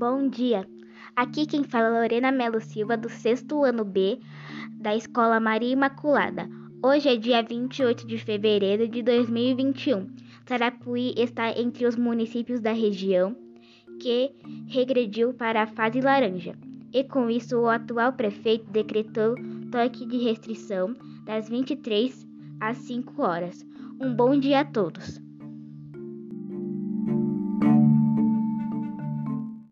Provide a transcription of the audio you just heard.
Bom dia. Aqui quem fala é Lorena Melo Silva, do sexto ano B da Escola Maria Imaculada. Hoje é dia 28 de fevereiro de 2021. Tarapuí está entre os municípios da região que regrediu para a fase laranja. E com isso, o atual prefeito decretou toque de restrição das 23 às 5 horas. Um bom dia a todos.